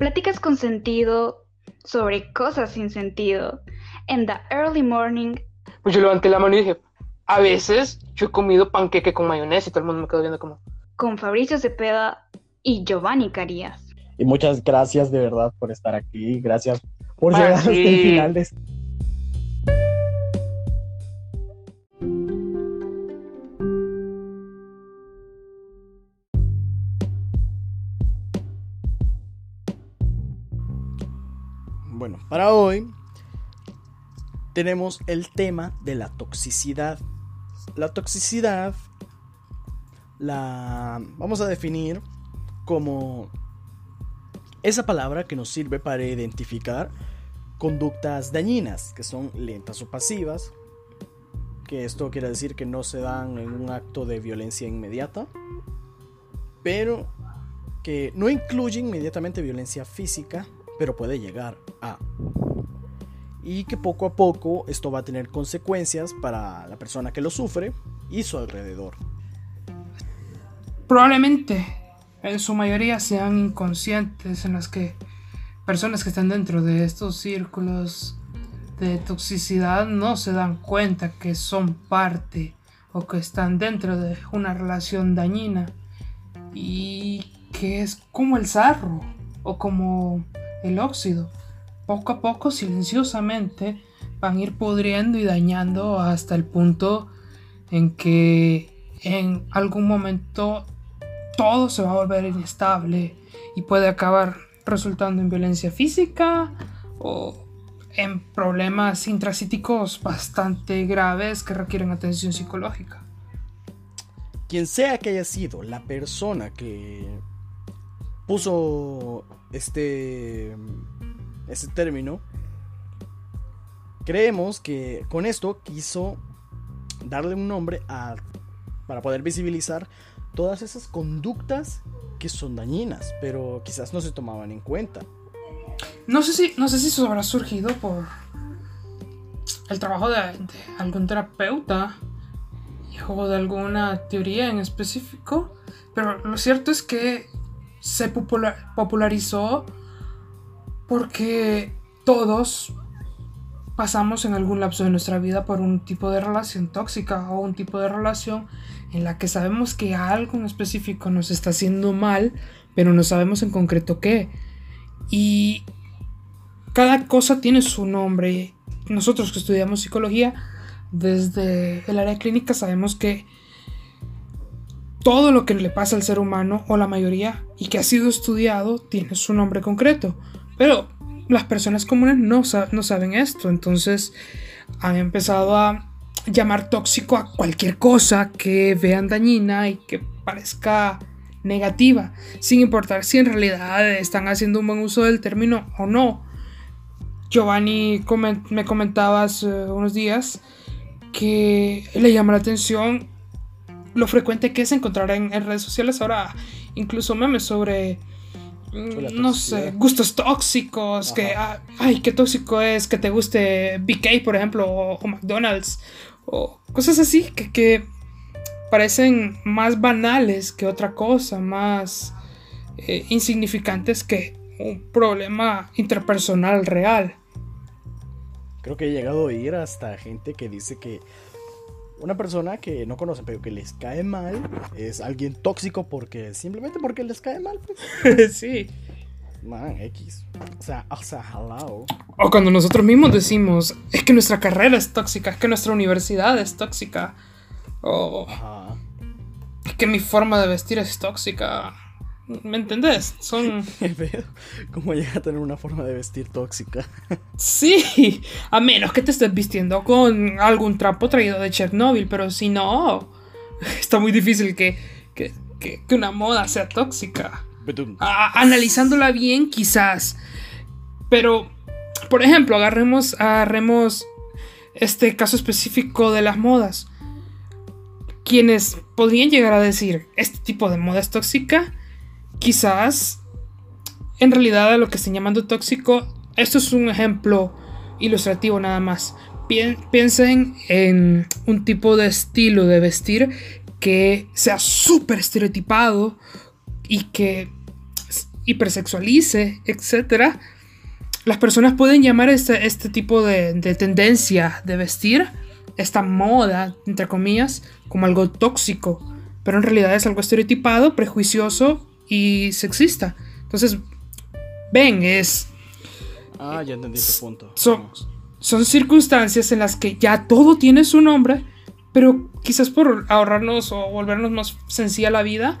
Pláticas con sentido sobre cosas sin sentido. En the early morning. Pues yo levanté la mano y dije, a veces yo he comido panqueque con mayonesa y todo el mundo me quedó viendo como... Con Fabricio Cepeda y Giovanni Carías. Y muchas gracias de verdad por estar aquí. Gracias por llegar hasta el final de este para hoy tenemos el tema de la toxicidad. La toxicidad la vamos a definir como esa palabra que nos sirve para identificar conductas dañinas, que son lentas o pasivas, que esto quiere decir que no se dan en un acto de violencia inmediata, pero que no incluye inmediatamente violencia física pero puede llegar a. Y que poco a poco esto va a tener consecuencias para la persona que lo sufre y su alrededor. Probablemente en su mayoría sean inconscientes en las que personas que están dentro de estos círculos de toxicidad no se dan cuenta que son parte o que están dentro de una relación dañina y que es como el sarro o como el óxido. Poco a poco, silenciosamente, van a ir pudriendo y dañando hasta el punto en que en algún momento todo se va a volver inestable y puede acabar resultando en violencia física o en problemas intracíticos bastante graves que requieren atención psicológica. Quien sea que haya sido la persona que puso este, este término, creemos que con esto quiso darle un nombre a, para poder visibilizar todas esas conductas que son dañinas, pero quizás no se tomaban en cuenta. No sé si, no sé si eso habrá surgido por el trabajo de, de algún terapeuta o de alguna teoría en específico, pero lo cierto es que se popularizó porque todos pasamos en algún lapso de nuestra vida por un tipo de relación tóxica o un tipo de relación en la que sabemos que algo en específico nos está haciendo mal, pero no sabemos en concreto qué. Y cada cosa tiene su nombre. Nosotros que estudiamos psicología, desde el área clínica sabemos que todo lo que le pasa al ser humano, o la mayoría, y que ha sido estudiado, tiene su nombre concreto. Pero las personas comunes no, saben esto, entonces han empezado a llamar tóxico a cualquier cosa que vean dañina y que parezca negativa, sin importar si en realidad están haciendo un buen uso del término o no. Giovanni me comentaba hace unos días que le llama la atención lo frecuente que es encontrar en, redes sociales ahora incluso memes sobre mm, no sé, gustos tóxicos, que, ah, ay, qué tóxico es que te guste BK, por ejemplo, o, McDonald's, o cosas así que, que, parecen más banales que otra cosa, más eh, insignificantes que un problema interpersonal real. Creo que he llegado a oír hasta gente que dice que una persona que no conocen pero que les cae mal es alguien tóxico porque simplemente porque les cae mal. Pues. sí. Man, X. O sea, o sea, hello. O cuando nosotros mismos decimos, es que nuestra carrera es tóxica, es que nuestra universidad es tóxica. O es que mi forma de vestir es tóxica. ¿Me entendés? Son. ¿Cómo llega a tener una forma de vestir tóxica? sí, a menos que te estés vistiendo con algún trapo traído de Chernobyl, pero si no, está muy difícil que, que, una moda sea tóxica. analizándola bien, quizás. Pero, por ejemplo, agarremos, agarremos este caso específico de las modas. Quienes podrían llegar a decir, este tipo de moda es tóxica, quizás en realidad a lo que están llamando tóxico, esto es un ejemplo ilustrativo nada más. Piensen en un tipo de estilo de vestir que sea súper estereotipado y que hipersexualice, etc., las personas pueden llamar este, este tipo de, de tendencia de vestir, esta moda, entre comillas, como algo tóxico, pero en realidad es algo estereotipado, prejuicioso y sexista. Entonces, ven, es... Ah, ya entendí tu punto. Son, son circunstancias en las que ya todo tiene su nombre, pero quizás por ahorrarnos o volvernos más sencilla la vida,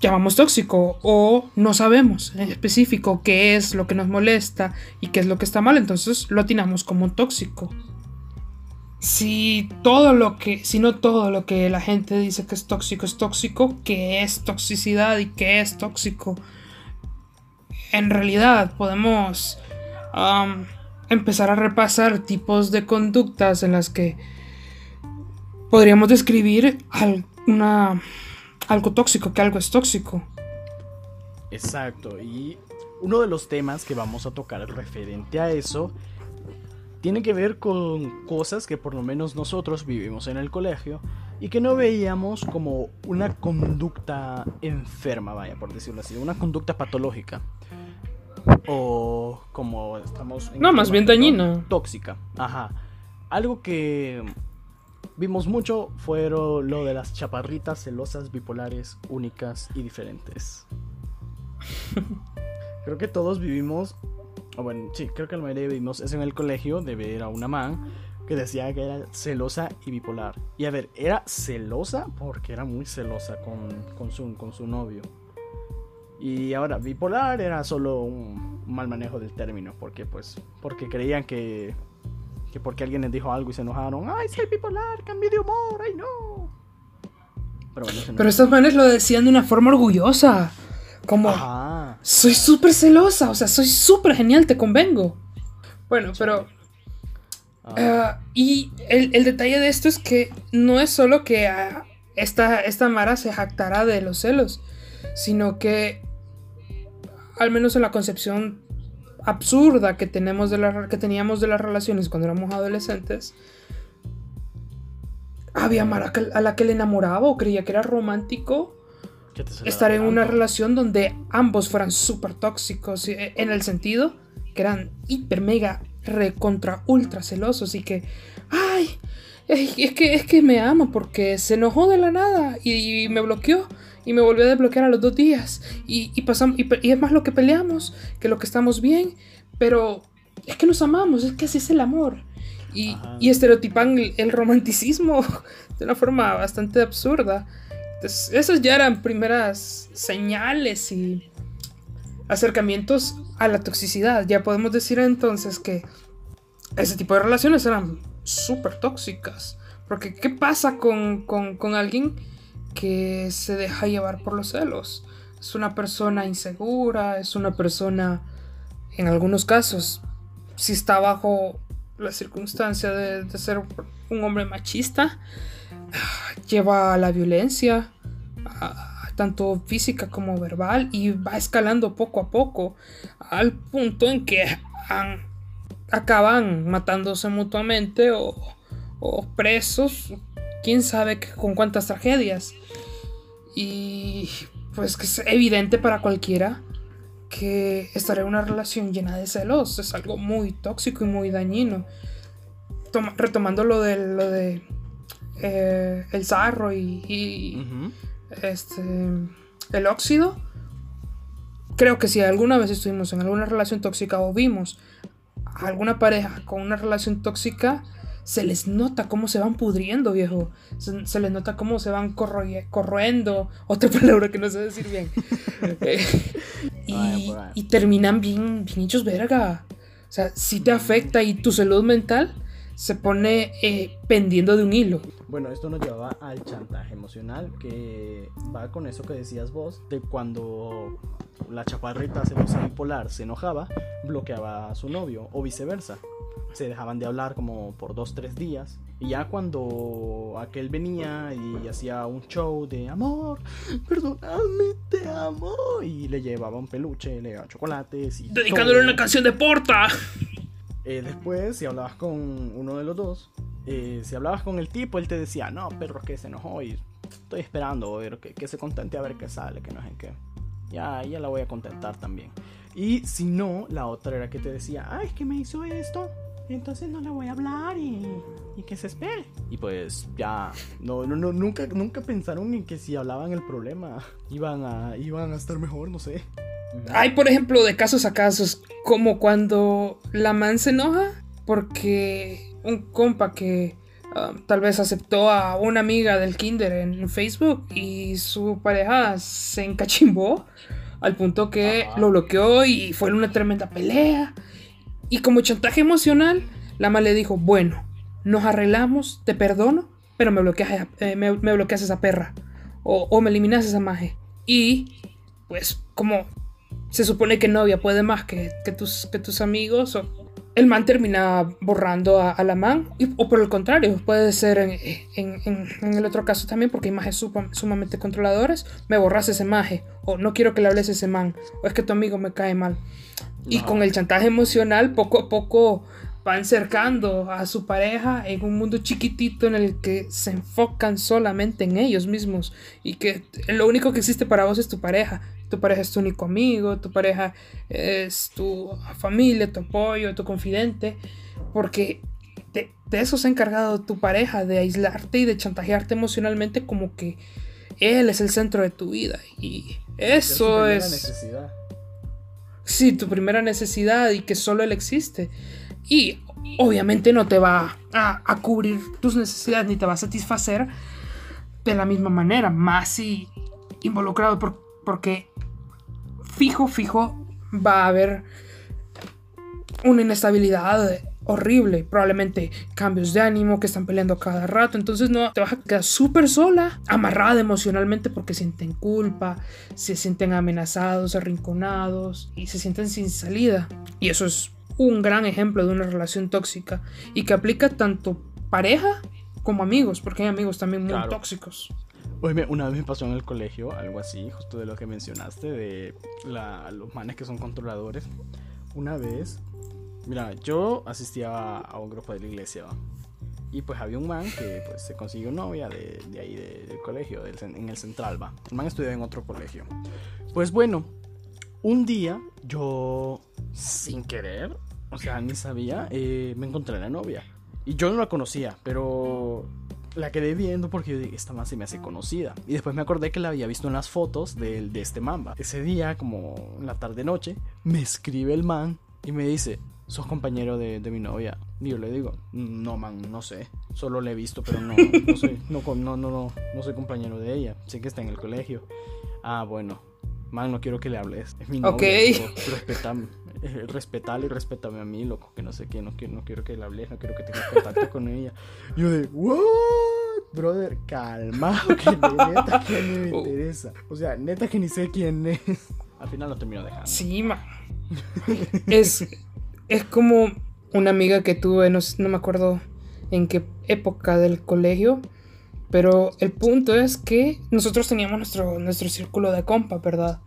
llamamos tóxico o no sabemos en específico qué es lo que nos molesta y qué es lo que está mal, entonces lo atinamos como tóxico. Si todo lo que, si no todo lo que la gente dice que es tóxico es tóxico, ¿qué es toxicidad y qué es tóxico? En realidad podemos um, empezar a repasar tipos de conductas en las que podríamos describir al- una, algo tóxico, que algo es tóxico. Exacto, y uno de los temas que vamos a tocar referente a eso tiene que ver con cosas que por lo menos nosotros vivimos en el colegio y que no veíamos como una conducta enferma, vaya, por decirlo así, una conducta patológica. O como estamos... en No, este más bien dañina. Tóxica, ajá. Algo que vimos mucho fue lo de las chaparritas celosas, bipolares, únicas y diferentes. Creo que todos vivimos, o bueno, sí, creo que la mayoría vivimos eso en el colegio de ver a una man que decía que era celosa y bipolar. Y a ver, era celosa porque era muy celosa con, con, su, con su novio. Y ahora, bipolar era solo un mal manejo del término, porque pues, porque creían que, que porque alguien les dijo algo y se enojaron, ay, soy bipolar, cambié de humor, ay no. Pero bueno, no Pero es- estas manes lo decían de una forma orgullosa. Como, Ajá. Soy súper celosa, o sea, soy súper genial, te convengo. Bueno, pero... Ah, ah, y el, el detalle de esto es que no es solo que ah, esta, esta Mara se jactará de los celos, sino que, al menos en la concepción absurda que, tenemos de la, que teníamos de las relaciones cuando éramos adolescentes, había Mara a la que le enamoraba o creía que era romántico estar en una relación donde ambos fueran súper tóxicos, eh, en el sentido que eran hiper, mega, recontra, ultra celosos y que, ay, es que, es que me ama porque se enojó de la nada y, y me bloqueó y me volvió a desbloquear a los dos días y, y pasamos, y, es más lo que peleamos que lo que estamos bien, pero es que nos amamos, es que así es el amor. Y, y estereotipan el, el romanticismo de una forma bastante absurda. Entonces, esas ya eran primeras señales y acercamientos a la toxicidad. Ya podemos decir entonces que ese tipo de relaciones eran súper tóxicas. Porque, ¿qué pasa con, con- con alguien que se deja llevar por los celos? Es una persona insegura, es una persona, en algunos casos, si está bajo la circunstancia de, de ser un hombre machista, lleva a la violencia, tanto física como verbal, y va escalando poco a poco, al punto en que acaban matándose mutuamente o, presos, quién sabe con cuántas tragedias. Y pues que es evidente para cualquiera que estar en una relación llena de celos es algo muy tóxico y muy dañino. Toma- retomando lo de lo de eh, el sarro y. este el óxido. Creo que si alguna vez estuvimos en alguna relación tóxica o vimos a alguna pareja con una relación tóxica, se les nota cómo se van pudriendo, viejo. Se, se les nota cómo se van corroendo. Otra palabra que no sé decir bien. Eh, y terminan bien, bien hechos verga. O sea, si te afecta y tu salud mental se pone eh, pendiendo de un hilo. Bueno, esto nos llevaba al chantaje emocional, que va con eso que decías vos, de cuando la chaparrita celosa bipolar se enojaba, bloqueaba a su novio, o viceversa. Se dejaban de hablar como por dos, tres días. Y ya cuando aquel venía y hacía un show de amor, perdóname, te amo, y le llevaba un peluche, le llevaba chocolates y Dedicándole todo. una canción de Porta. Eh, después, si hablabas con uno de los dos, eh, si hablabas con el tipo, él te decía, no, perro, es que se enojó y estoy esperando a ver que, que se contente a ver qué sale, que no sé qué. Ya, ya la voy a contentar también. Y si no, la otra era que te decía, ay, es que me hizo esto, entonces no le voy a hablar y, y que se espere. Y pues ya, no, no, no, nunca, nunca pensaron en que si hablaban el problema iban a, iban a estar mejor, no sé. Hay, por ejemplo, de casos a casos, como cuando la man se enoja porque un compa que ah, tal vez aceptó a una amiga del kinder en Facebook y su pareja se encachimbó al punto que lo bloqueó y fue una tremenda pelea. Y como chantaje emocional, la man le dijo, bueno, nos arreglamos, te perdono, pero me bloqueas, eh, me, bloqueas esa perra. O, me eliminas esa maje. Y pues como se supone que novia puede más que, que, tus, que tus amigos, el man termina borrando a, a la man, y, o por el contrario, puede ser en, en, en, en el otro caso también, porque hay majes sum- sumamente controladores, me borras ese maje, o no quiero que le hables a ese man, o es que tu amigo me cae mal. Y con el chantaje emocional, poco a poco van cercando a su pareja en un mundo chiquitito en el que se enfocan solamente en ellos mismos y que lo único que existe para vos es tu pareja. Tu pareja es tu único amigo, tu pareja es tu familia, tu apoyo, tu confidente, porque de, de eso se ha encargado tu pareja, de aislarte y de chantajearte emocionalmente como que él es el centro de tu vida. Y eso Es es... necesidad. Sí, tu primera necesidad y que solo él existe. Y obviamente no te va a, a cubrir tus necesidades ni te va a satisfacer de la misma manera, más si involucrado por- porque fijo, fijo va a haber una inestabilidad horrible, probablemente cambios de ánimo que están peleando cada rato, entonces no te vas a quedar súper sola, amarrada emocionalmente porque sienten culpa, se sienten amenazados, arrinconados y se sienten sin salida. Y eso es un gran ejemplo de una relación tóxica y que aplica tanto pareja como amigos, porque hay amigos también muy Claro. tóxicos. Oye, una vez me pasó en el colegio algo así, justo de lo que mencionaste, de la- los manes que son controladores. Una vez, mira, yo asistía a, un grupo de la iglesia, ¿va? y pues había un man que pues, se consiguió novia de, de ahí de- del colegio, del en el central, va. El man estudiaba en otro colegio. Pues bueno, un día yo, sin querer, o sea, ni sabía, eh, me encontré a la novia. Y yo no la conocía, pero la quedé viendo porque yo dije, esta man se me hace conocida. Y después me acordé que la había visto en las fotos de, de este mamba. Ese día, como en la tarde-noche, me escribe el man y me dice, ¿sos compañero de, de mi novia? Y yo le digo, no, man, no sé. Solo la he visto, pero no, no, soy, no, no, no, no, soy compañero de ella. Sé que está en el colegio. Ah, bueno. Man, no quiero que le hables. Es mi novia. Ok. Respetame. Eh, Respetale y respétame a mí, loco. Que no sé qué. No quiero, no quiero que le hables. No quiero que tengas contacto con ella. Yo de, ¿what? Brother, calmado. Que neta que ni me Oh. interesa. O sea, neta que ni sé quién es. Al final lo termino dejando. Sí, man. es, es como una amiga que tuve, no, no me acuerdo en qué época del colegio, pero el punto es que nosotros teníamos nuestro, nuestro círculo de compa, ¿verdad?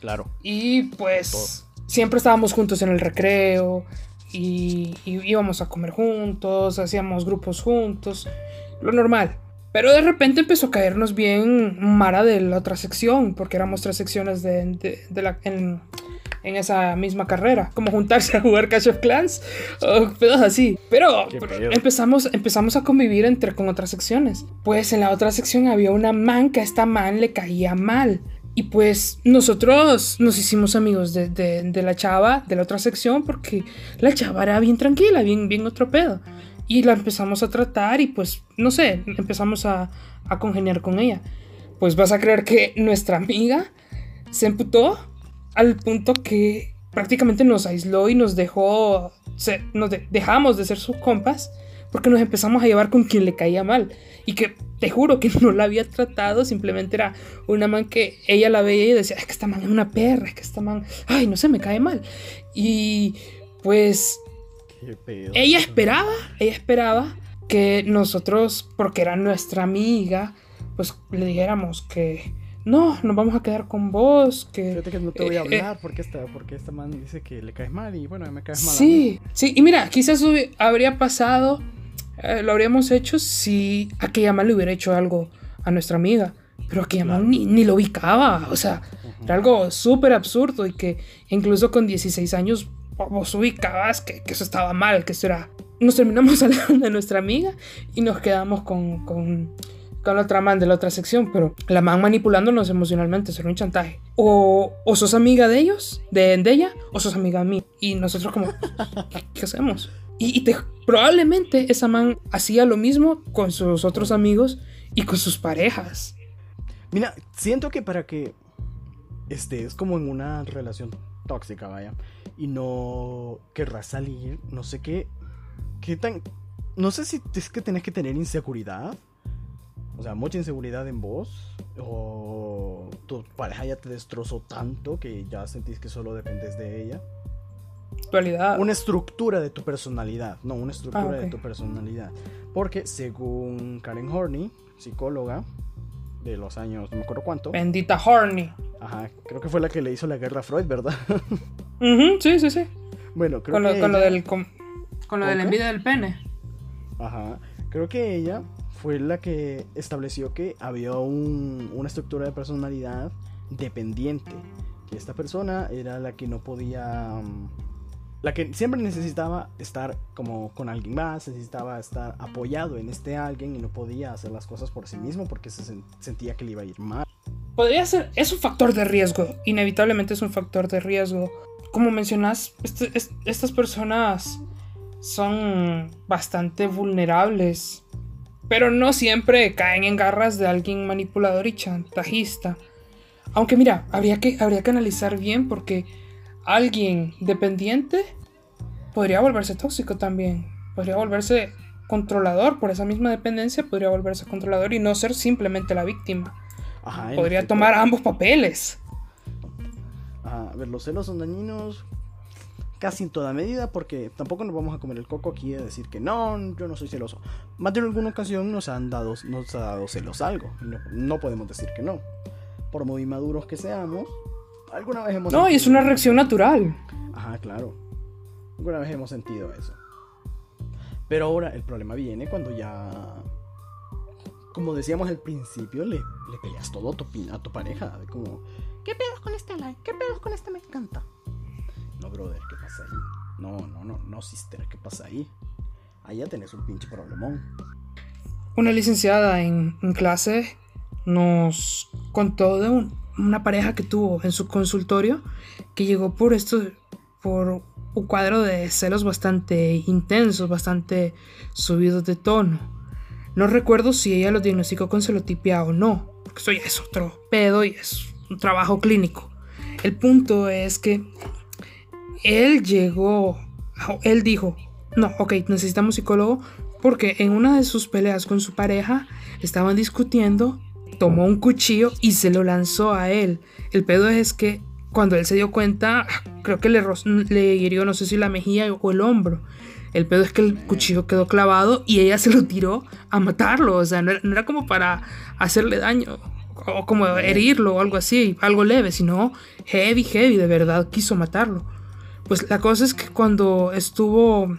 Claro. Y pues siempre estábamos juntos en el recreo y, y íbamos a comer juntos, hacíamos grupos juntos, lo normal. Pero de repente empezó a caernos bien Mara de la otra sección, porque éramos tres secciones de, de- de la, en, en esa misma carrera, como juntarse a jugar Clash of Clans o pedos así. Pero, empezamos, empezamos a convivir entre, con otras secciones. Pues en la otra sección había una man que a esta man le caía mal. Y pues nosotros nos hicimos amigos de, de- la chava de la otra sección porque la chava era bien tranquila, bien, bien otro pedo. Y la empezamos a tratar y pues, no sé, empezamos a, a congeniar con ella. Pues vas a creer que nuestra amiga se emputó al punto que prácticamente nos aisló y nos dejó, se- nos de- dejamos de ser sus compas porque nos empezamos a llevar con quien le caía mal. Y que te juro que no la había tratado, simplemente era una man que ella la veía y decía, es que esta man es una perra, es que esta man, ay, no sé, me cae mal. Y pues ella esperaba, ella esperaba que nosotros, porque era nuestra amiga, pues le dijéramos que no, nos vamos a quedar con vos, que... Fíjate que no te voy a Eh, eh. hablar porque esta, porque esta man dice que le caes mal y bueno, me caes mal. Sí, sí, y mira, quizás habría pasado, eh, lo habríamos hecho si aquella man le hubiera hecho algo a nuestra amiga, pero aquella man ni, ni lo ubicaba, o sea, Era algo súper absurdo y que incluso con 16 años vos ubicabas que, que, eso estaba mal, que eso era... Nos terminamos alejando de nuestra amiga y nos quedamos con, con, con la otra man de la otra sección, pero la man manipulándonos emocionalmente, eso era un chantaje. O, o sos amiga de ellos, de, de ella, o sos amiga de mí. Y nosotros como, ¿qué, qué hacemos? Y, te, probablemente esa man hacía lo mismo con sus otros amigos y con sus parejas. Mira, siento que para que estés como en una relación tóxica, vaya, y no querrás salir, no sé qué, qué tan... No sé si es que tenés que tener inseguridad, o sea, mucha inseguridad en vos, o tu pareja ya te destrozó tanto que ya sentís que solo dependes de ella. Una estructura de tu personalidad, no, una estructura Ah, ok. de tu personalidad. Porque según Karen Horney, psicóloga de los años, no me acuerdo cuánto, Bendita Horny. ajá, creo que fue la que le hizo la guerra a Freud, ¿verdad? Ujú, sí, sí, sí. bueno, creo Con lo, que con lo ella- del, con, con lo de la envidia del pene. Ajá. Creo que ella fue la que estableció que había un- una estructura de personalidad dependiente. Que esta persona era la que no podía. La que siempre necesitaba estar como con alguien más, necesitaba estar apoyado en este alguien y no podía hacer las cosas por sí mismo porque se sen- sentía que le iba a ir mal. Podría ser, es un factor de riesgo, inevitablemente es un factor de riesgo. Como mencionas, este- es- estas personas son bastante vulnerables, pero no siempre caen en garras de alguien manipulador y chantajista. Aunque mira, habría que, habría que analizar bien porque alguien dependiente podría volverse tóxico también, podría volverse controlador por esa misma dependencia, podría volverse controlador y no ser simplemente la víctima Ajá, podría tomar ambos papeles. Ajá, a ver, los celos son dañinos casi en toda medida porque tampoco nos vamos a comer el coco aquí de decir que no, yo no soy celoso. Más de alguna ocasión nos han dado, nos ha dado celos algo. No, no podemos decir que no. Por muy maduros que seamos, alguna vez hemos No, y es sentido- una reacción natural. Ajá, claro. Alguna vez hemos sentido eso. Pero ahora el problema viene cuando ya... Como decíamos al principio, le, le peleas todo a tu, a tu pareja. Como, ¿qué pedos con este like? ¿Qué pedos con este me encanta? No, brother, ¿qué pasa ahí? No, no, no, no, sister, ¿qué pasa ahí? Ahí ya tenés un pinche problemón. Una licenciada en, en clase nos contó de un- una pareja que tuvo en su consultorio que llegó por esto, por un cuadro de celos bastante intensos, bastante subidos de tono. No recuerdo si ella lo diagnosticó con celotipia o no, porque eso ya es otro pedo y es un trabajo clínico. El punto es que él llegó, él dijo, no, ok, necesitamos psicólogo porque en una de sus peleas con su pareja estaban discutiendo, tomó un cuchillo y se lo lanzó a él. El pedo es que cuando él se dio cuenta, creo que le, le hirió, no sé si la mejilla o el hombro. El pedo es que el cuchillo quedó clavado y ella se lo tiró a matarlo. O sea, no era, no era como para hacerle daño o como herirlo o algo así, algo leve, sino heavy, heavy, de verdad quiso matarlo. Pues la cosa es que cuando estuvo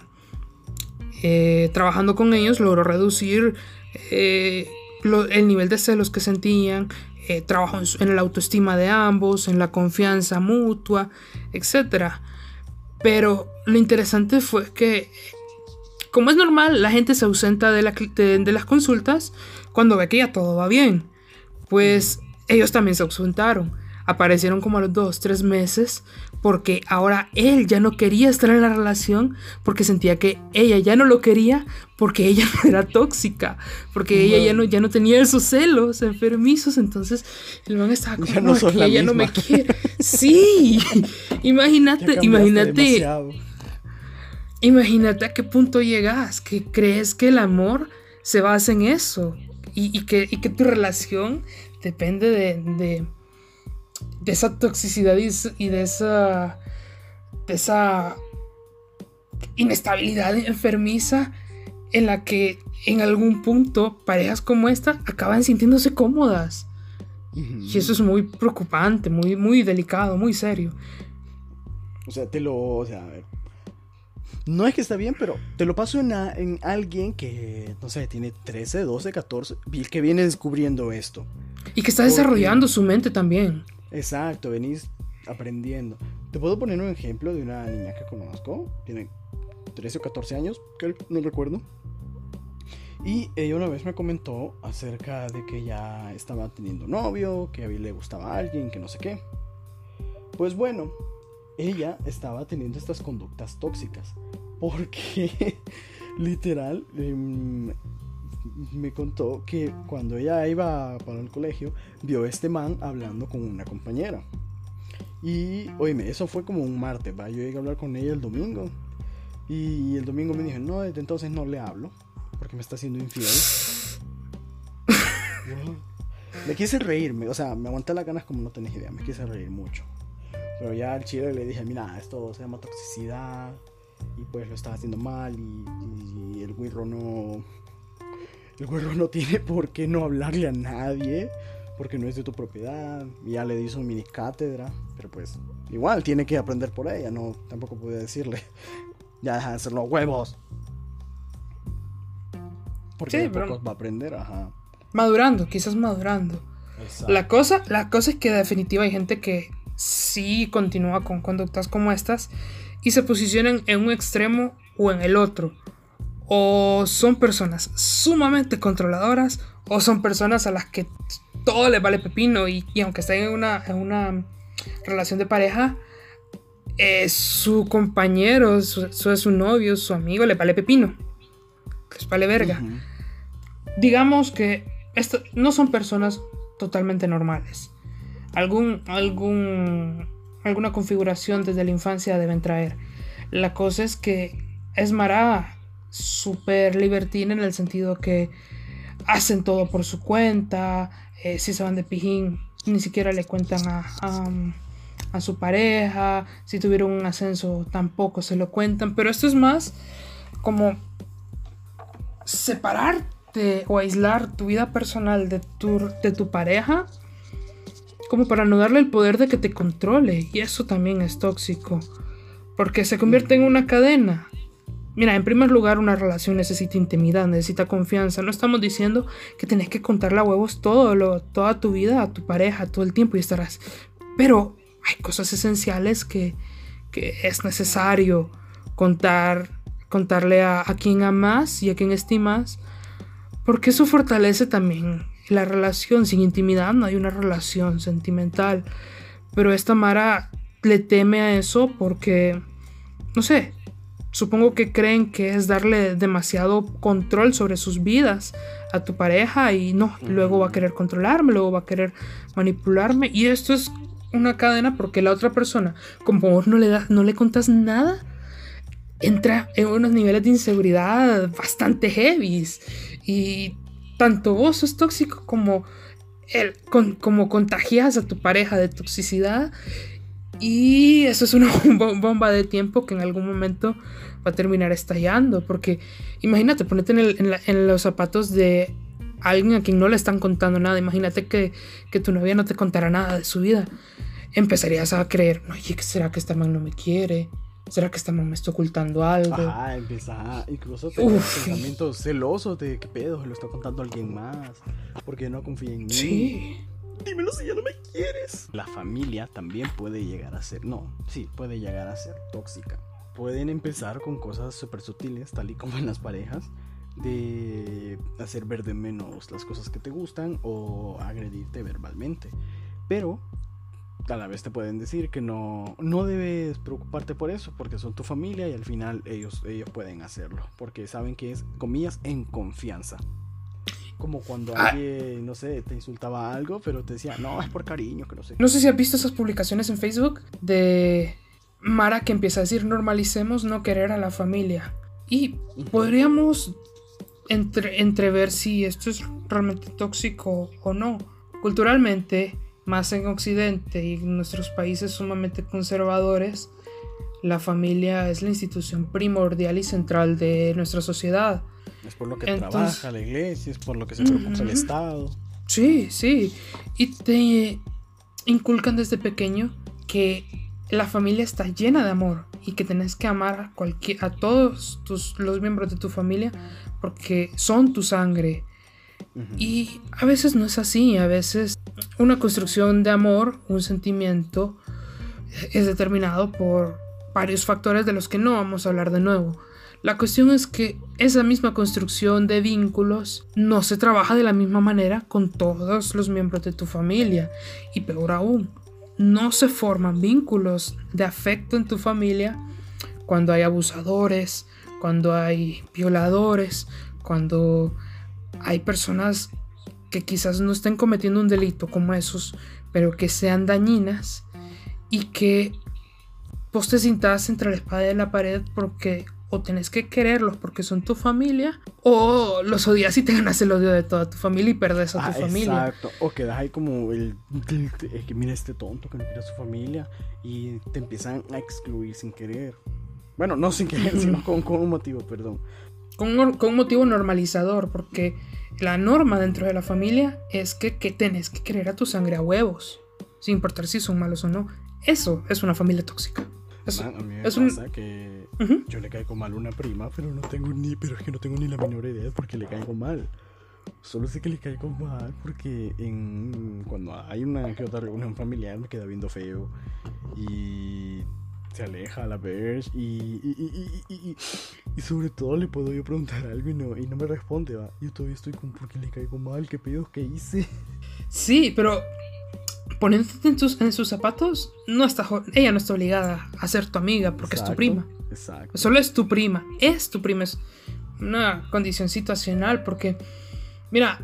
eh, trabajando con ellos logró reducir eh, el nivel de celos que sentían, eh, en, la autoestima de ambos, en la confianza mutua, etc. Pero lo interesante fue que, como es normal, la gente se ausenta de- de las consultas cuando ve que ya todo va bien. Pues ellos también se ausentaron. Aparecieron como a los dos, tres meses porque ahora él ya no quería estar en la relación porque sentía que ella ya no lo quería porque ella no era tóxica, porque ella ya no, ya no tenía esos celos enfermizos, entonces el man estaba como, Ya no "No, ella no me misma". quiere. Sí, imagínate, imagínate, demasiado. imagínate a qué punto llegas, que crees que el amor se basa en eso y, y que, y que tu relación depende de, de, de esa toxicidad y, de esa de esa inestabilidad enfermiza en la que en algún punto parejas como esta acaban sintiéndose cómodas. Y eso es muy preocupante, muy, muy delicado, muy serio. O sea, te lo. O sea, a ver. No es que está bien, pero te lo paso en, a- en alguien que, no sé, tiene 13, 12, 14, y que viene descubriendo esto. Y que está Porque- desarrollando su mente también. Exacto, venís aprendiendo. Te puedo poner un ejemplo de una niña que conozco, tiene 13 o 14 años, que no recuerdo. Y ella una vez me comentó acerca de que ya estaba teniendo novio, que a mí le gustaba a alguien, que no sé qué. Pues bueno, ella estaba teniendo estas conductas tóxicas. Porque literal em, me contó que cuando ella iba para el colegio, vio a este man hablando con una compañera. Y, oíme, eso fue como un martes, ¿va? Yo llegué a hablar con ella el domingo. Y el domingo me dijo, no, desde entonces no le hablo porque me está haciendo infiel. me quise reírme, o sea, me aguanté las ganas como no tenés idea, me quise reír mucho. Pero ya al chile le dije, mira, esto se llama toxicidad y pues lo estaba haciendo mal y, el güirro no... El güirro no tiene por qué no hablarle a nadie porque no es de tu propiedad. Ya le di su mini cátedra, pero pues igual tiene que aprender por ella, no tampoco pude decirle, ya deja de hacer los huevos. Porque sí, va a aprender, ajá. Madurando, quizás madurando. La cosa, la cosa es que definitiva hay gente que sí continúa con conductas como estas y se posicionan en un extremo o en el otro. O son personas sumamente controladoras o son personas a las que todo les vale pepino y, aunque estén en una, en una relación de pareja, eh, su compañero, su, su, novio, su amigo le vale pepino. Les vale verga digamos que no son personas totalmente normales. Algún, algún, alguna configuración desde la infancia deben traer. La cosa es que es Mara súper libertina en el sentido que hacen todo por su cuenta. Eh, si se van de pijín, ni siquiera le cuentan a, a, su pareja. Si tuvieron un ascenso, tampoco se lo cuentan. Pero esto es más como separar o aislar tu vida personal de tu, de tu pareja como para no darle el poder de que te controle. Y eso también es tóxico. Porque se convierte en una cadena. Mira, en primer lugar, una relación necesita intimidad, necesita confianza. No estamos diciendo que tenés que contarle a huevos todo lo, toda tu vida a tu pareja todo el tiempo y estarás. Pero hay cosas esenciales que, que es necesario contar, contarle a, a quien amas y a quien estimas porque eso fortalece también la relación. Sin intimidad no hay una relación sentimental. Pero esta Mara le teme a eso porque, no sé, supongo que creen que es darle demasiado control sobre sus vidas a tu pareja y no, luego va a querer controlarme, luego va a querer manipularme. Y esto es una cadena porque la otra persona, como vos no le, das, no le contas nada, entra en unos niveles de inseguridad bastante heavies. Y tanto vos sos tóxico como, el, como contagias a tu pareja de toxicidad. Y eso es una bomba de tiempo que en algún momento va a terminar estallando. Porque imagínate, ponete en, los zapatos de alguien a quien no le están contando nada. Imagínate que, que tu novia no te contara nada de su vida. Empezarías a creer, oye, ¿será que esta man no me quiere? ¿Será que esta mamá me está ocultando algo? Ajá, empieza incluso tener pensamientos celosos de qué pedo, se lo está contando alguien más, porque no confía en mí. Sí. Dímelo si ya no me quieres. La familia también puede llegar a ser, no, sí, puede llegar a ser tóxica. Pueden empezar con cosas súper sutiles, tal y como en las parejas, de hacer ver de menos las cosas que te gustan o agredirte verbalmente. Pero a la vez te pueden decir que no, no debes preocuparte por eso, porque son tu familia y al final ellos, ellos pueden hacerlo, porque saben que es, comillas, en confianza. Como cuando ah. alguien, no sé, te insultaba algo, pero te decía, no, es por cariño, que no sé. No sé si has visto esas publicaciones en Facebook de Mara que empieza a decir, normalicemos no querer a la familia. Y podríamos entre, entrever si esto es realmente tóxico o no. Culturalmente, más en Occidente y en nuestros países sumamente conservadores, la familia es la institución primordial y central de nuestra sociedad. Es por lo que trabaja la iglesia, es por lo que se preocupa el Estado. Sí, sí. Y te inculcan desde pequeño que la familia está llena de amor y que tenés que amar a, cualquier, a todos tus, los miembros de tu familia porque son tu sangre. Y a veces no es así, a veces una construcción de amor, un sentimiento, es determinado por varios factores de los que no vamos a hablar de nuevo. La cuestión es que esa misma construcción de vínculos no se trabaja de la misma manera con todos los miembros de tu familia. Y peor aún, no se forman vínculos de afecto en tu familia cuando hay abusadores, cuando hay violadores, cuando hay personas que quizás no estén cometiendo un delito como esos, pero que sean dañinas y que vos te entre la espada y la pared porque o tenés que quererlos porque son tu familia, o los odias y te ganas el odio de toda tu familia y perdes a tu ah, familia. Exacto, o quedas ahí como el, que mira este tonto que no quiere a su familia y te empiezan a excluir sin querer. Bueno, no sin querer, sino con, un motivo, perdón. Con un, con un, motivo normalizador, porque la norma dentro de la familia es que, que tenés que querer a tu sangre a huevos, sin importar si son malos o no. Eso es una familia tóxica. Es, a mí me pasa que yo le caigo mal a una prima, pero no tengo ni, pero es que no tengo ni la menor idea de por qué le caigo mal. Solo sé que le caigo mal porque en, cuando hay una que otra reunión familiar me queda viendo feo y se aleja a la ver y, y, y, y, sobre todo le puedo yo preguntar algo y no, y no me responde, va. Yo todavía estoy con por qué le caigo mal, qué pedo que hice. Sí, pero poniéndote en, en sus zapatos, no está, ella no está obligada a ser tu amiga porque es tu prima. Exacto. Solo es tu prima. Es tu prima. Es una condición situacional porque, mira,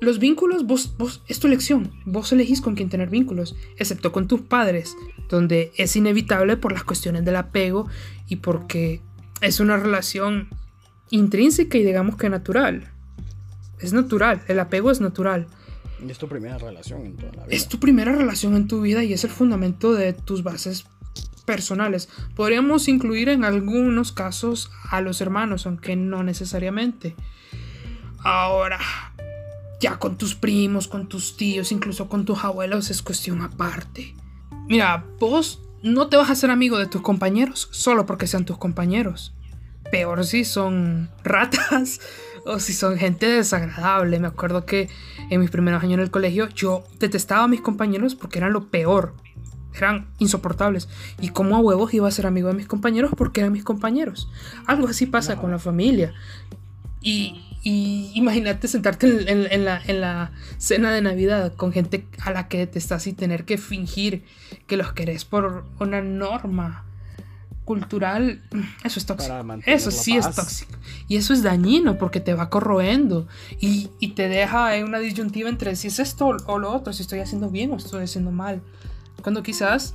los vínculos, vos, vos, es tu elección. Vos elegís con quién tener vínculos, excepto con tus padres, donde es inevitable por las cuestiones del apego y porque es una relación intrínseca y digamos que natural. Es natural, el apego es natural. Es tu primera relación en toda la vida. Es tu primera relación en tu vida y es el fundamento de tus bases personales. Podríamos incluir en algunos casos a los hermanos, aunque no necesariamente. Ahora, ya con tus primos, con tus tíos, incluso con tus abuelos es cuestión aparte. Mira, vos no te vas a hacer amigo de tus compañeros solo porque sean tus compañeros. Peor si son ratas o si son gente desagradable. Me acuerdo que en mis primeros años en el colegio yo detestaba a mis compañeros porque eran lo peor. Eran insoportables. Y como a huevos iba a ser amigo de mis compañeros porque eran mis compañeros. Algo así pasa con la familia. Y, imagínate sentarte en, la, en, la, cena de Navidad con gente a la que detestas y tener que fingir que los querés por una norma cultural, eso es tóxico. Eso sí es tóxico. Y eso es dañino porque te va corroendo y, te deja en una disyuntiva entre si es esto o lo otro, si estoy haciendo bien o estoy haciendo mal. Cuando quizás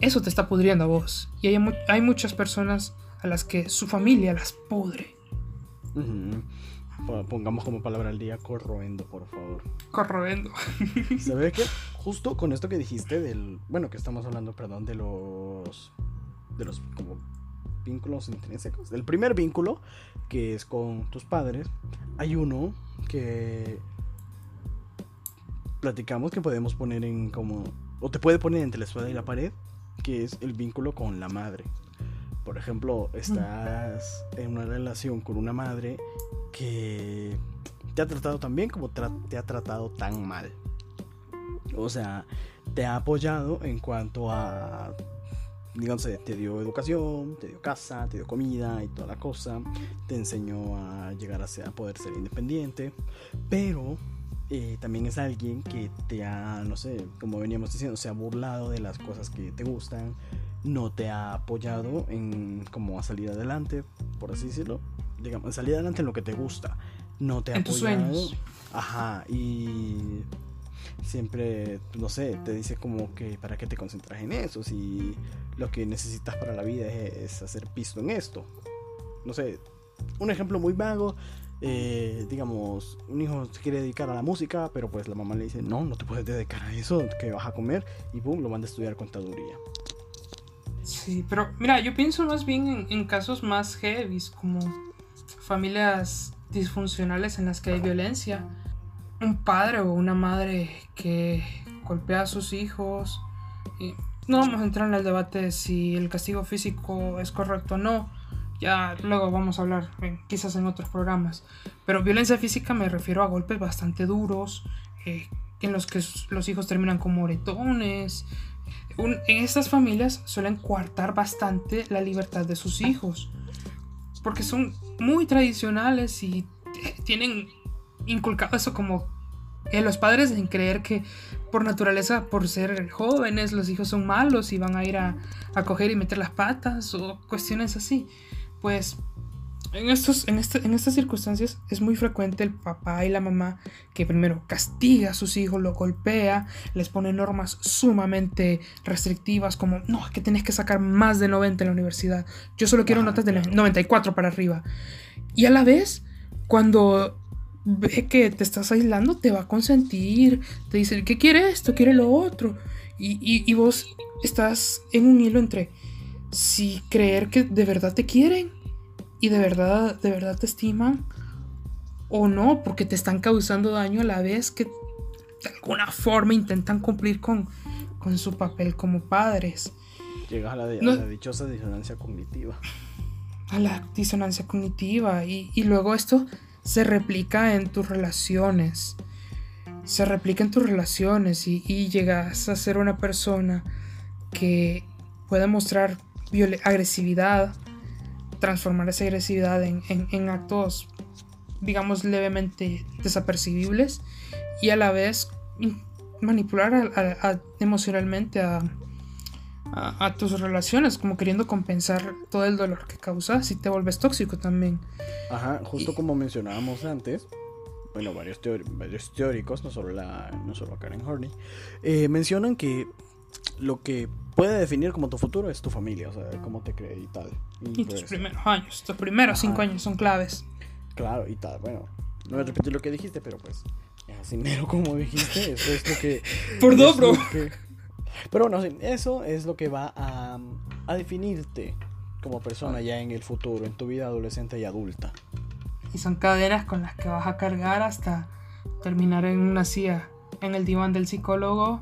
eso te está pudriendo a vos. Y hay, hay muchas personas a las que su familia las pudre. Pongamos como palabra al día corroendo, por favor. Corroendo. ¿Sabes qué? Justo con esto que dijiste del. Bueno, que estamos hablando, perdón, de los de los como vínculos intrínsecos. El primer vínculo, que es con tus padres, hay uno que platicamos que podemos poner en como, o te puede poner entre la espada y la pared, que es el vínculo con la madre. Por ejemplo, estás en una relación con una madre que te ha tratado tan bien como te ha tratado tan mal. O sea, te ha apoyado en cuanto a digamos, te dio educación, te dio casa, te dio comida y toda la cosa, te enseñó a llegar a, ser, a poder ser independiente, pero eh, también es alguien que te ha, no sé, como veníamos diciendo, se ha burlado de las cosas que te gustan, no te ha apoyado en como a salir adelante, por así decirlo, digamos, salir adelante en lo que te gusta, no te ha apoyado. Ajá, y siempre, no sé, te dice como que para qué te concentras en eso, si lo que necesitas para la vida es, hacer pisto en esto. No sé, un ejemplo muy vago, eh, digamos, un hijo se quiere dedicar a la música, pero pues la mamá le dice, no, no te puedes dedicar a eso, que vas a comer, y boom, lo manda a estudiar contaduría. Sí, pero mira, yo pienso más bien en, en casos más heavy, como familias disfuncionales en las que hay violencia un padre o una madre que golpea a sus hijos. Y no vamos a entrar en el debate de si el castigo físico es correcto o no. ya luego vamos a hablar quizás en otros programas. Pero violencia física me refiero a golpes bastante duros, eh, en los que los hijos terminan con moretones. en estas familias suelen coartar bastante la libertad de sus hijos, porque son muy tradicionales y tienen inculcado eso como en los padres en creer que por naturaleza, por ser jóvenes, los hijos son malos y van a ir a, a coger y meter las patas o cuestiones así. Pues en, estos, en, este, en estas circunstancias es muy frecuente el papá y la mamá que primero castiga a sus hijos, lo golpea, les pone normas sumamente restrictivas como, no, es que tienes que sacar más de 90 en la universidad, yo solo quiero notas de 94 para arriba. Y a la vez, cuando ve que te estás aislando, te va a consentir, te dice, ¿qué quiere esto? ¿Quiere lo otro? Y, y vos estás en un hilo entre si creer que de verdad te quieren y de verdad, de verdad te estiman o no, porque te están causando daño a la vez que de alguna forma intentan cumplir con, con su papel como padres. Llegas a la, dichosa disonancia cognitiva. A la disonancia cognitiva y, y luego esto se replica en tus relaciones. Se replica en tus relaciones y, llegas a ser una persona que puede mostrar agresividad, transformar esa agresividad en, actos, digamos, levemente desapercibibles y a la vez manipular emocionalmente a, a, tus relaciones, como queriendo compensar todo el dolor que causas y te vuelves tóxico también. Ajá, justo como mencionábamos antes, bueno, varios, varios teóricos, no solo, la, no solo Karen Horney, eh, mencionan que lo que puede definir como tu futuro es tu familia, o sea, cómo te cree y tal. Y, tus pues, primeros años, tus primeros cinco años son claves. Claro, y tal, bueno, no voy a repetir lo que dijiste, pero pues, así mero como dijiste, eso es lo que... Por dos, bro. Pero bueno, eso es lo que va a, a definirte como persona ya en el futuro, en tu vida adolescente y adulta. Y son cadenas con las que vas a cargar hasta terminar en una silla en el diván del psicólogo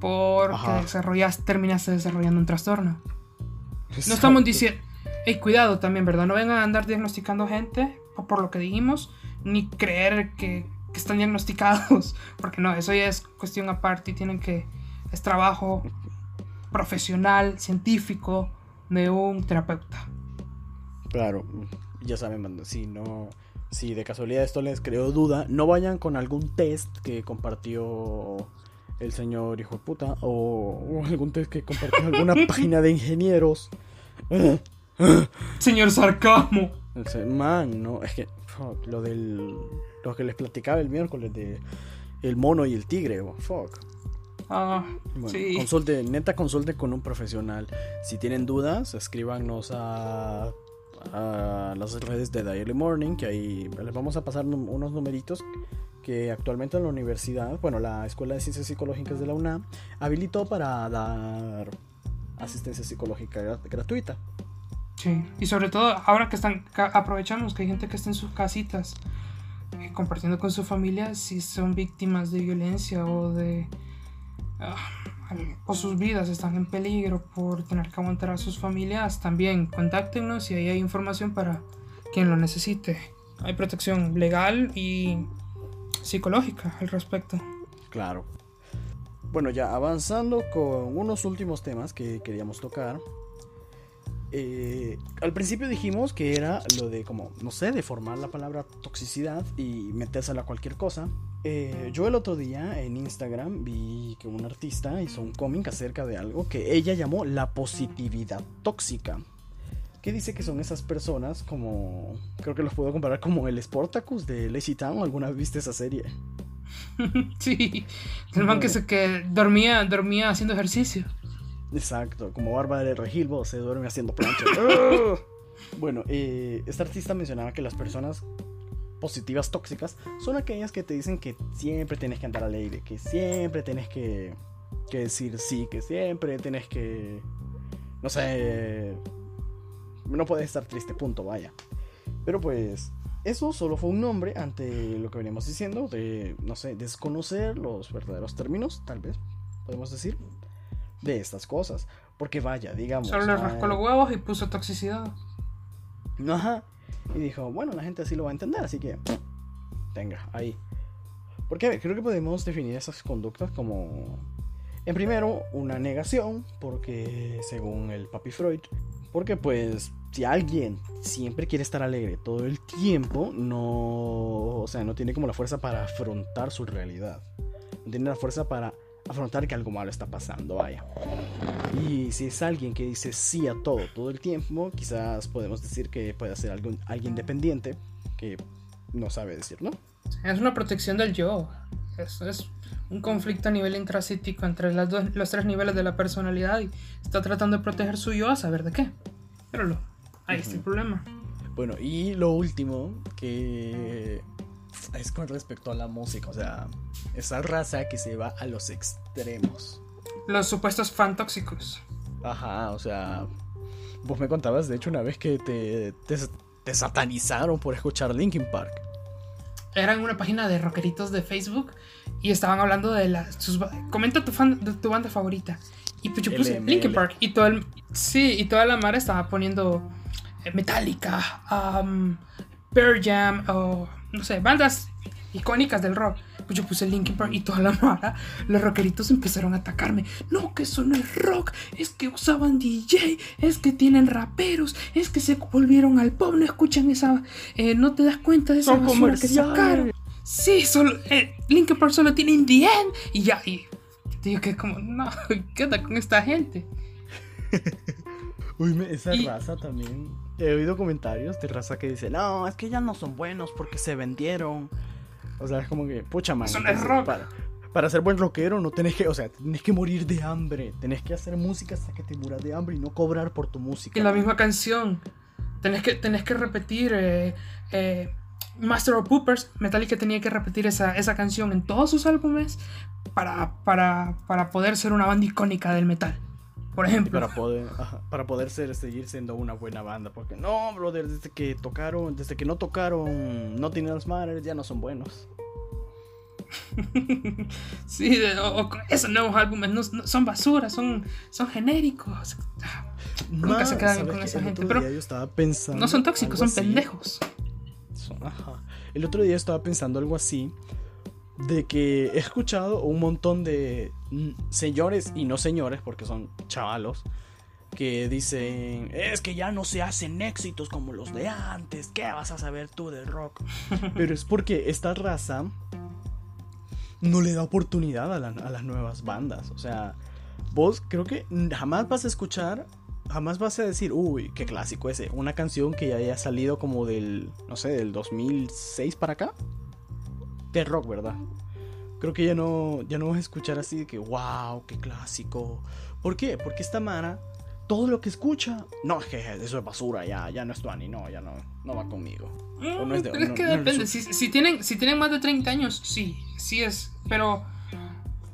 porque desarrollas, terminaste desarrollando un trastorno. No estamos diciendo, hey, cuidado también, ¿verdad? No vengan a andar diagnosticando gente por lo que dijimos, ni creer que, que están diagnosticados, porque no, eso ya es cuestión aparte y tienen que, es trabajo profesional, científico de un terapeuta. Claro, ya saben, si no, si de casualidad esto les creó duda, no vayan con algún test que compartió el señor hijo de puta o, algún test que compartió alguna página de ingenieros. señor sarcasmo. Man, no, es que lo del lo que les platicaba el miércoles de el mono y el tigre, fuck. Ah, sí. Consulte, neta consulte con un profesional. Si tienen dudas, escríbanos a, a las redes de Daily Morning, que ahí les vamos a pasar unos numeritos que actualmente en la universidad, bueno, la Escuela de Ciencias Psicológicas de la UNAM, habilitó para dar asistencia psicológica gratuita. Sí, y sobre todo ahora que están, aprovechamos que hay gente que está en sus casitas eh, compartiendo con su familia si son víctimas de violencia o de... O sus vidas están en peligro por tener que aguantar a sus familias, también contáctenos y ahí hay información para quien lo necesite. Hay protección legal y psicológica al respecto. Claro. Bueno, ya avanzando con unos últimos temas que queríamos tocar. Eh, al principio dijimos que era lo de como, no sé, de formar la palabra toxicidad y metérsela a cualquier cosa. Eh, yo el otro día en Instagram vi que un artista hizo un cómic acerca de algo que ella llamó la positividad tóxica. ¿Qué dice que son esas personas como... Creo que los puedo comparar como el Sportacus de Lazy Town. ¿Alguna vez viste esa serie? sí, el man que, se, que dormía, dormía haciendo ejercicio. Exacto, como Bárbara de Regilbo se duerme haciendo plancha. bueno, eh, esta artista mencionaba que las personas positivas tóxicas son aquellas que te dicen que siempre tienes que andar alegre, que siempre tienes que, que decir sí, que siempre tienes que, no sé, no puedes estar triste, punto, vaya. Pero pues eso solo fue un nombre ante lo que veníamos diciendo de, no sé, desconocer los verdaderos términos, tal vez, podemos decir, de estas cosas. Porque vaya, digamos... Solo le rascó los huevos y puso toxicidad. Ajá. Y dijo, bueno, la gente así lo va a entender, así que... Tenga, ahí. Porque creo que podemos definir esas conductas como... En primero, una negación, porque según el papi Freud, porque pues si alguien siempre quiere estar alegre todo el tiempo, no, o sea, no tiene como la fuerza para afrontar su realidad. No tiene la fuerza para afrontar que algo malo está pasando, vaya. Y si es alguien que dice sí a todo todo el tiempo, quizás podemos decir que puede ser algún, alguien dependiente que no sabe decir no. Es una protección del yo. Es, es un conflicto a nivel intracítico entre las dos, los tres niveles de la personalidad y está tratando de proteger su yo a saber de qué. Pero lo, ahí está el problema. Bueno, y lo último que es con respecto a la música, o sea, esa raza que se va a los extremos. Los supuestos fan tóxicos. Ajá, o sea, vos me contabas de hecho una vez que te, te, te satanizaron por escuchar Linkin Park. Era en una página de rockeritos de Facebook y estaban hablando de las. Sus, comenta tu, fan, de tu banda favorita. Y pues yo puse. Linkin Park y todo el. Sí, y toda la mara estaba poniendo eh, Metallica, um, Pearl Jam o no sé, bandas icónicas del rock. Pues yo puse Linkin Park y toda la mara, los rockeritos empezaron a atacarme. No, que eso no es rock, es que usaban DJ, es que tienen raperos, es que se volvieron al pop, no escuchan esa, eh, no te das cuenta de esa Son basura que sacaron. Sí, solo, eh, Linkin Park solo tiene In The End y ya, y digo que como, no, ¿qué onda con esta gente? Uy, esa Y- raza también. He oído comentarios de raza que dice, no, es que ya no son buenos porque se vendieron. O sea, es como que, pucha, man. Eso no es rock. Para, para ser buen rockero no tenés que, o sea, tenés que morir de hambre. Tenés que hacer música hasta que te muras de hambre y no cobrar por tu música. Y la misma canción. Tenés que, tenés que repetir eh, eh, Master of Poopers. Metallica tenía que repetir esa, esa canción en todos sus álbumes para, para, para poder ser una banda icónica del metal. Por ejemplo. para poder, ajá, para poder ser, seguir siendo una buena banda. Porque no, brother, desde que tocaron, desde que no tocaron Nothing Else Matters, ya no son buenos. sí, o, o esos nuevos álbumes no, no- son basura, son, son genéricos. Nunca se quedan bien ¿sabes con esa gente, pero yo estaba pensando. No son tóxicos, son así. pendejos. Ajá. El otro día estaba pensando algo así. De que he escuchado un montón de señores y no señores, porque son chavalos, que dicen, es que ya no se hacen éxitos como los de antes, ¿qué vas a saber tú del rock? Pero es porque esta raza no le da oportunidad a, la- a las nuevas bandas. O sea, vos creo que jamás vas a escuchar, jamás vas a decir, uy, qué clásico ese. Una canción que ya haya salido como del, no sé, del 2006 para acá. De rock, ¿verdad? Creo que ya no, ya no vas a escuchar así de que, wow, qué clásico. ¿Por qué? Porque esta Mara, todo lo que escucha, no, es que eso es basura, ya, ya no es Tuani, no, ya no, no va conmigo. O no es de- Pero es que no depende. Si, si tienen, si tienen más de 30 años, sí, sí es. Pero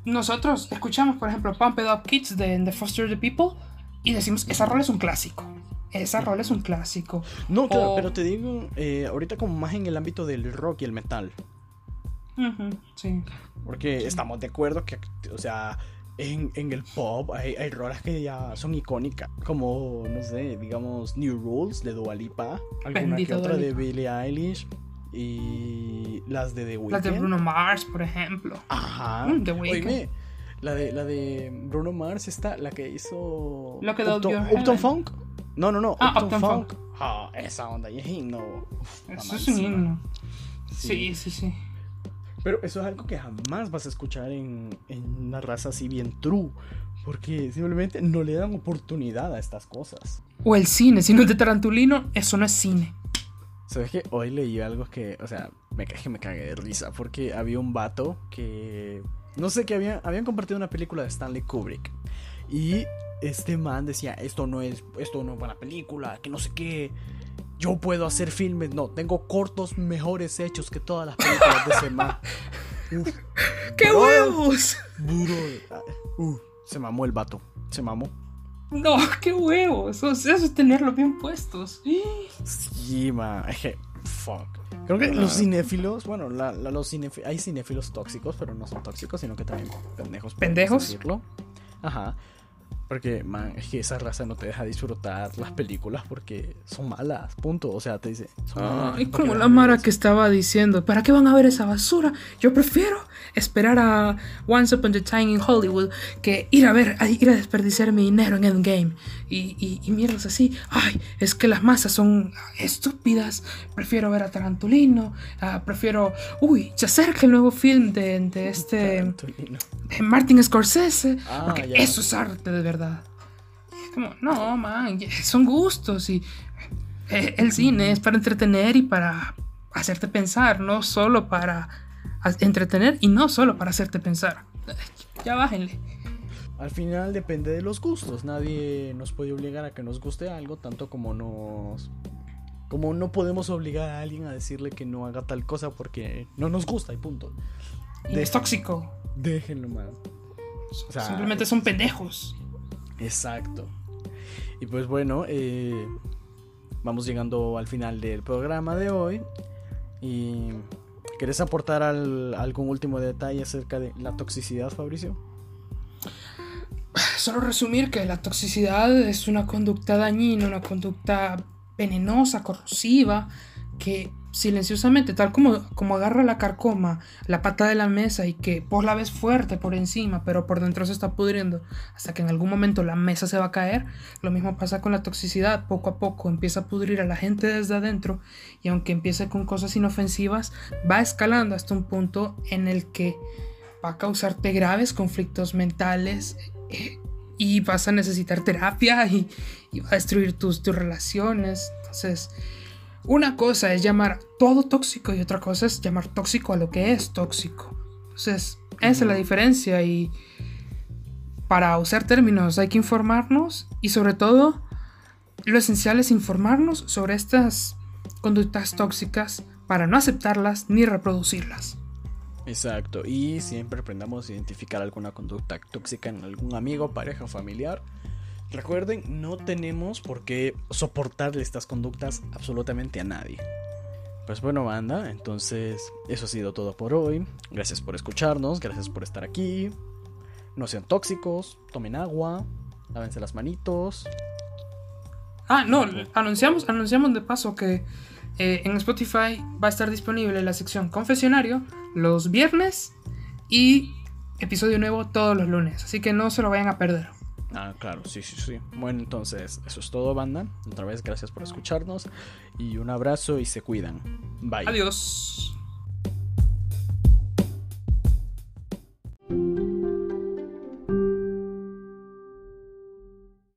nosotros escuchamos, por ejemplo, Pump It Up Kids de The Foster the People y decimos, esa rol es un clásico. Esa rol es un clásico. No, claro, O- pero te digo, eh, ahorita como más en el ámbito del rock y el metal. Ujú, sí. Porque estamos de acuerdo que, o sea, en, en el pop hay, hay rolas que ya son icónicas. Como, no sé, digamos, New Rules de Dua Lipa. Alguna que Bendita otra Dua de. Billie Eilish. Y las de The Weeknd. Las de Bruno Mars, por ejemplo. Ajá. Mm, The Weeknd. Oíme, la de, la de Bruno Mars está, la que hizo... Look at Upton. Funk. No, no, no. Ah, Upton, Upton Funk. Funk. Ah, esa onda y es himno. Uf, Eso es un himno. Sí. Sí, sí, sí. Pero eso es algo que jamás vas a escuchar en, en una raza así bien true. Porque simplemente no le dan oportunidad a estas cosas. O el cine, si no es de Tarantulino, eso no es cine. ¿Sabes qué? Hoy leí algo que, o sea, me, que me cagué de risa. Porque había un vato que. No sé, que había, habían compartido una película de Stanley Kubrick. Y este man decía: Esto no es, esto no es buena película, que no sé qué. Yo puedo hacer filmes. No, tengo cortos mejores hechos que todas las películas de ese man. Uf, ¡Qué Bro. huevos! Bro, uh, se mamó el vato. Se mamó. No, qué huevos. Eso, eso es tenerlos bien puestos. Sí, ma. Es que, fuck. Creo que los cinéfilos, bueno, la, la- los cinéfi- hay cinéfilos tóxicos, pero no son tóxicos, sino que también pendejos. ¿Pendejos? Ajá. Porque, man, es que esa raza no te deja disfrutar las películas porque son malas, punto. O sea, te dice. Son malas, y ¿para qué como la Mara que estaba diciendo, ¿para qué van a ver esa basura? Yo prefiero esperar a Once Upon a Time in Hollywood que ir a ver, a ir a desperdiciar mi dinero en Endgame. Y, y, y mierdas así. Ay, es que las masas son estúpidas. Prefiero ver a Tarantulino. ah, prefiero. Uy, se acerca el nuevo film de, de este. Tarantulino. de Martin Scorsese. Ah, porque ya. eso es arte de verdad. Es como, no, man, son gustos y eh, el cine es para entretener y para hacerte pensar, no solo para entretener y no solo para hacerte pensar. Ya bájenle. Al final depende de los gustos. Nadie nos puede obligar a que nos guste algo, tanto como nos. Como no podemos obligar a alguien a decirle que no haga tal cosa porque no nos gusta y punto. Y es tóxico. Déjenlo, man. O sea, Simplemente son pendejos. Exacto. Y pues bueno, eh, vamos llegando al final del programa de hoy. Y ¿querés aportar al- algún último detalle acerca de la toxicidad, Fabricio? Solo resumir que la toxicidad es una conducta dañina, una conducta venenosa, corrosiva, que silenciosamente, tal como, como agarra la carcoma, la pata de la mesa y que vos la ves fuerte por encima, pero por dentro se está pudriendo, hasta que en algún momento la mesa se va a caer, lo mismo pasa con la toxicidad, poco a poco empieza a pudrir a la gente desde adentro y aunque empiece con cosas inofensivas, va escalando hasta un punto en el que va a causarte graves conflictos mentales eh, y vas a necesitar terapia y, y va a destruir tus, tus relaciones. Entonces, una cosa es llamar todo tóxico y otra cosa es llamar tóxico a lo que es tóxico. Entonces, esa es la diferencia y para usar términos hay que informarnos y sobre todo lo esencial es informarnos sobre estas conductas tóxicas para no aceptarlas ni reproducirlas. Exacto. Y siempre aprendamos a identificar alguna conducta tóxica en algún amigo, pareja o familiar. Recuerden, no tenemos por qué soportarle estas conductas absolutamente a nadie. Pues bueno, banda, entonces eso ha sido todo por hoy. Gracias por escucharnos, gracias por estar aquí. No sean tóxicos, tomen agua, lávense las manitos. Ah, no, anunciamos, anunciamos de paso que eh, en Spotify va a estar disponible la sección confesionario los viernes y episodio nuevo todos los lunes. Así que no se lo vayan a perder. Ah, claro, sí, sí, sí. Bueno, entonces eso es todo, banda. Otra vez, gracias por escucharnos. Y un abrazo y se cuidan. Bye. Adiós.